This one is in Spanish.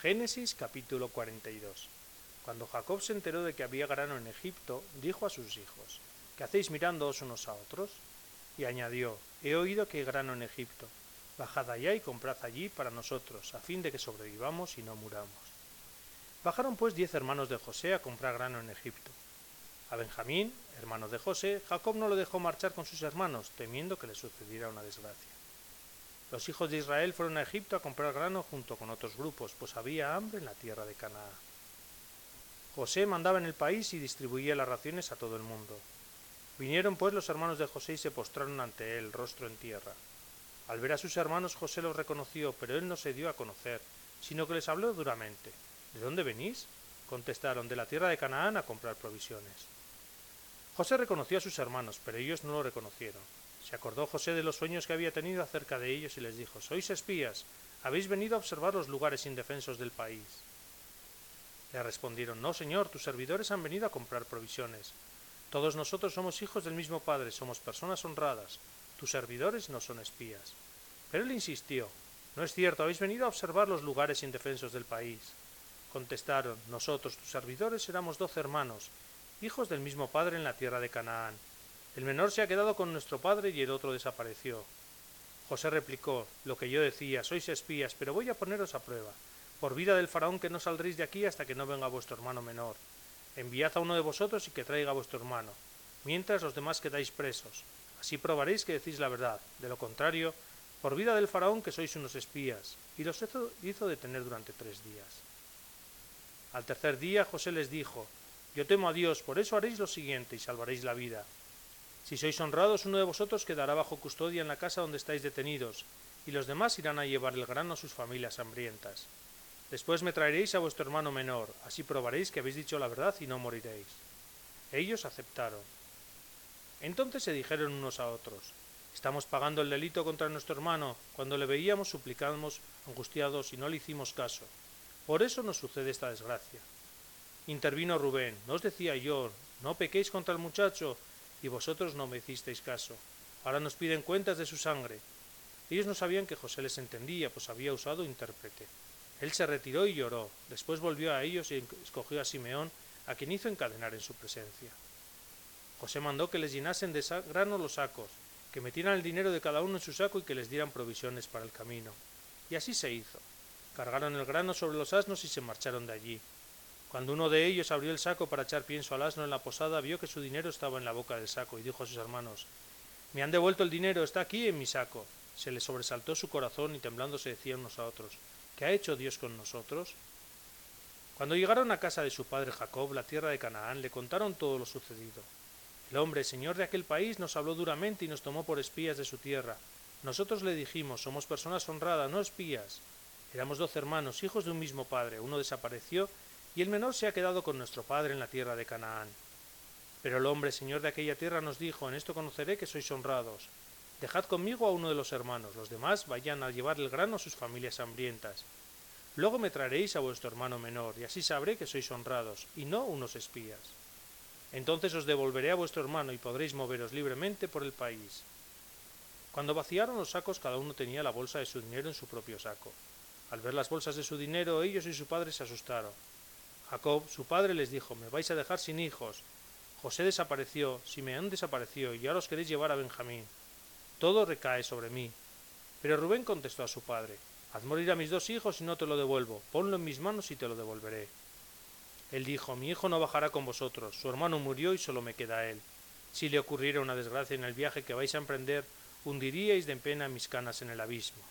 Génesis capítulo 42 Cuando Jacob se enteró de que había grano en Egipto, dijo a sus hijos, ¿qué hacéis mirándoos unos a otros? Y añadió, he oído que hay grano en Egipto, bajad allá y comprad allí para nosotros, a fin de que sobrevivamos y no muramos. Bajaron pues diez hermanos de José a comprar grano en Egipto. A Benjamín, hermano de José, Jacob no lo dejó marchar con sus hermanos, temiendo que le sucediera una desgracia. Los hijos de Israel fueron a Egipto a comprar grano junto con otros grupos, pues había hambre en la tierra de Canaán. José mandaba en el país y distribuía las raciones a todo el mundo. Vinieron pues los hermanos de José y se postraron ante él, rostro en tierra. Al ver a sus hermanos José los reconoció, pero él no se dio a conocer, sino que les habló duramente. ¿De dónde venís? Contestaron, de la tierra de Canaán a comprar provisiones. José reconoció a sus hermanos, pero ellos no lo reconocieron. Se acordó José de los sueños que había tenido acerca de ellos y les dijo, Sois espías, habéis venido a observar los lugares indefensos del país. Le respondieron, No, señor, tus servidores han venido a comprar provisiones. Todos nosotros somos hijos del mismo Padre, somos personas honradas. Tus servidores no son espías. Pero él insistió, No es cierto, habéis venido a observar los lugares indefensos del país. Contestaron, Nosotros, tus servidores, éramos doce hermanos, hijos del mismo padre en la tierra de Canaán. El menor se ha quedado con nuestro padre y el otro desapareció. José replicó, Lo que yo decía, sois espías, pero voy a poneros a prueba. Por vida del faraón que no saldréis de aquí hasta que no venga vuestro hermano menor. Enviad a uno de vosotros y que traiga a vuestro hermano, mientras los demás quedáis presos. Así probaréis que decís la verdad. De lo contrario, por vida del faraón que sois unos espías. Y los hizo, detener durante tres días. Al tercer día José les dijo, yo temo a Dios, por eso haréis lo siguiente y salvaréis la vida. Si sois honrados, uno de vosotros quedará bajo custodia en la casa donde estáis detenidos, y los demás irán a llevar el grano a sus familias hambrientas. Después me traeréis a vuestro hermano menor, así probaréis que habéis dicho la verdad y no moriréis. Ellos aceptaron. Entonces se dijeron unos a otros, Estamos pagando el delito contra nuestro hermano, cuando le veíamos suplicamos angustiados y no le hicimos caso. Por eso nos sucede esta desgracia. Intervino Rubén, ¿no os decía yo, no pequéis contra el muchacho, y vosotros no me hicisteis caso. Ahora nos piden cuentas de su sangre. Ellos no sabían que José les entendía, pues había usado intérprete. Él se retiró y lloró. Después volvió a ellos y escogió a Simeón, a quien hizo encadenar en su presencia. José mandó que les llenasen de grano los sacos, que metieran el dinero de cada uno en su saco y que les dieran provisiones para el camino. Y así se hizo. Cargaron el grano sobre los asnos y se marcharon de allí. Cuando uno de ellos abrió el saco para echar pienso al asno en la posada, vio que su dinero estaba en la boca del saco y dijo a sus hermanos Me han devuelto el dinero, está aquí en mi saco. Se le sobresaltó su corazón y temblando se decían unos a otros ¿Qué ha hecho Dios con nosotros? Cuando llegaron a casa de su padre Jacob, la tierra de Canaán, le contaron todo lo sucedido. El hombre, señor de aquel país, nos habló duramente y nos tomó por espías de su tierra. Nosotros le dijimos, somos personas honradas, no espías. Éramos doce hermanos, hijos de un mismo padre. Uno desapareció y el menor se ha quedado con nuestro padre en la tierra de Canaán. Pero el hombre, señor de aquella tierra, nos dijo, en esto conoceré que sois honrados. Dejad conmigo a uno de los hermanos, los demás vayan a llevar el grano a sus familias hambrientas. Luego me traeréis a vuestro hermano menor, y así sabré que sois honrados, y no unos espías. Entonces os devolveré a vuestro hermano, y podréis moveros libremente por el país. Cuando vaciaron los sacos, cada uno tenía la bolsa de su dinero en su propio saco. Al ver las bolsas de su dinero, ellos y su padre se asustaron. Jacob, su padre, les dijo, me vais a dejar sin hijos. José desapareció, Simeón desapareció, y ahora os queréis llevar a Benjamín. Todo recae sobre mí. Pero Rubén contestó a su padre, Haz morir a mis dos hijos y no te lo devuelvo, ponlo en mis manos y te lo devolveré. Él dijo, Mi hijo no bajará con vosotros, su hermano murió y solo me queda él. Si le ocurriera una desgracia en el viaje que vais a emprender, hundiríais de pena mis canas en el abismo.